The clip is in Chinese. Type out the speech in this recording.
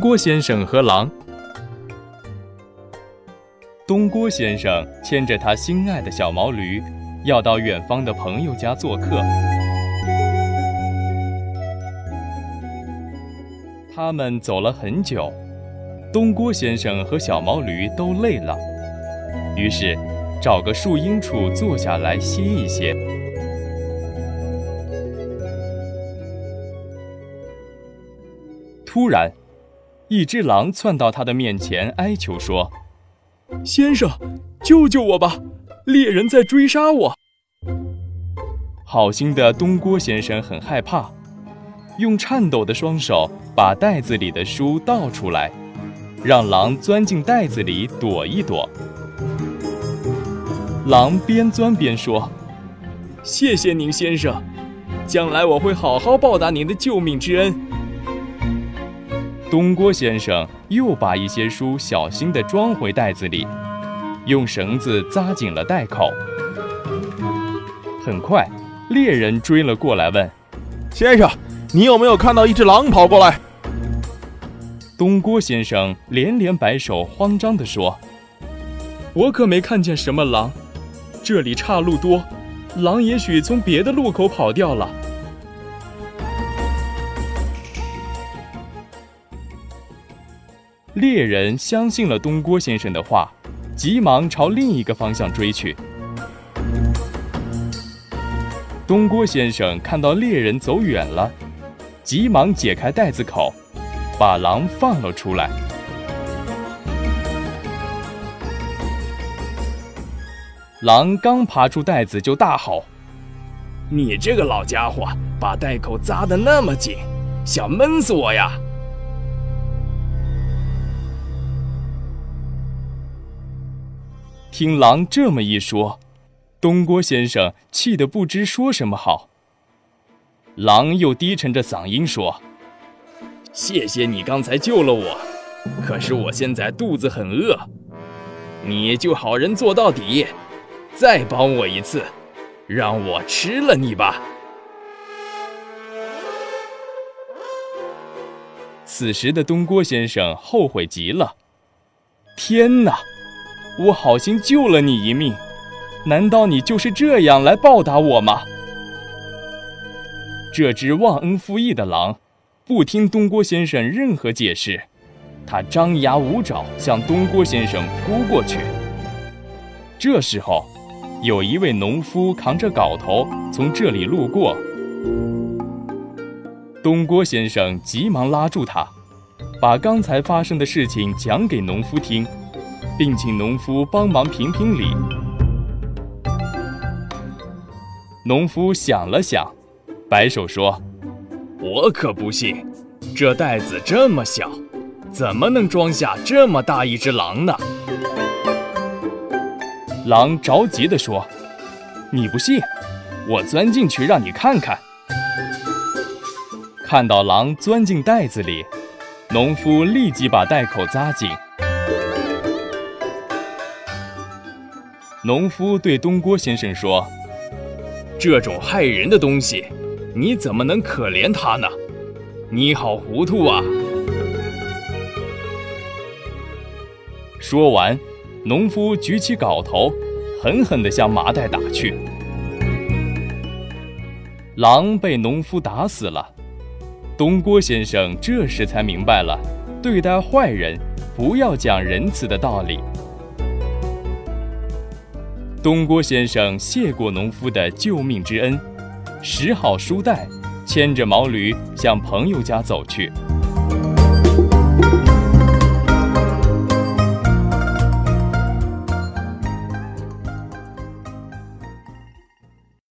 郭先生和狼。东郭先生牵着他心爱的小毛驴，要到远方的朋友家做客。他们走了很久，东郭先生和小毛驴都累了，于是找个树荫处坐下来歇一歇。突然，一只狼窜到他的面前，哀求说：“先生，救救我吧！猎人在追杀我。”好心的东郭先生很害怕，用颤抖的双手把袋子里的书倒出来，让狼钻进袋子里躲一躲。狼边钻边说：“谢谢您，先生，将来我会好好报答您的救命之恩。”东郭先生又把一些书小心地装回袋子里，用绳子扎紧了袋口。很快，猎人追了过来，问：“先生，你有没有看到一只狼跑过来？”东郭先生连连摆手，慌张地说：“我可没看见什么狼，这里岔路多，狼也许从别的路口跑掉了。”猎人相信了东郭先生的话，急忙朝另一个方向追去。东郭先生看到猎人走远了，急忙解开袋子口，把狼放了出来。狼刚爬出袋子，就大吼：“你这个老家伙，把袋口扎得那么紧，想闷死我呀！”听狼这么一说，东郭先生气得不知说什么好。狼又低沉着嗓音说：“谢谢你刚才救了我，可是我现在肚子很饿，你就好人做到底，再帮我一次，让我吃了你吧。”此时的东郭先生后悔极了，天哪！我好心救了你一命，难道你就是这样来报答我吗？这只忘恩负义的狼，不听东郭先生任何解释，它张牙舞爪向东郭先生扑过去。这时候，有一位农夫扛着镐头从这里路过，东郭先生急忙拉住他，把刚才发生的事情讲给农夫听。并请农夫帮忙评评理。农夫想了想，摆手说：“我可不信，这袋子这么小，怎么能装下这么大一只狼呢？”狼着急地说：“你不信，我钻进去让你看看。”看到狼钻进袋子里，农夫立即把袋口扎紧。农夫对东郭先生说：“这种害人的东西，你怎么能可怜它呢？你好糊涂啊！”说完，农夫举起镐头，狠狠地向麻袋打去。狼被农夫打死了。东郭先生这时才明白了，对待坏人不要讲仁慈的道理。东郭先生谢过农夫的救命之恩，拾好书袋，牵着毛驴向朋友家走去。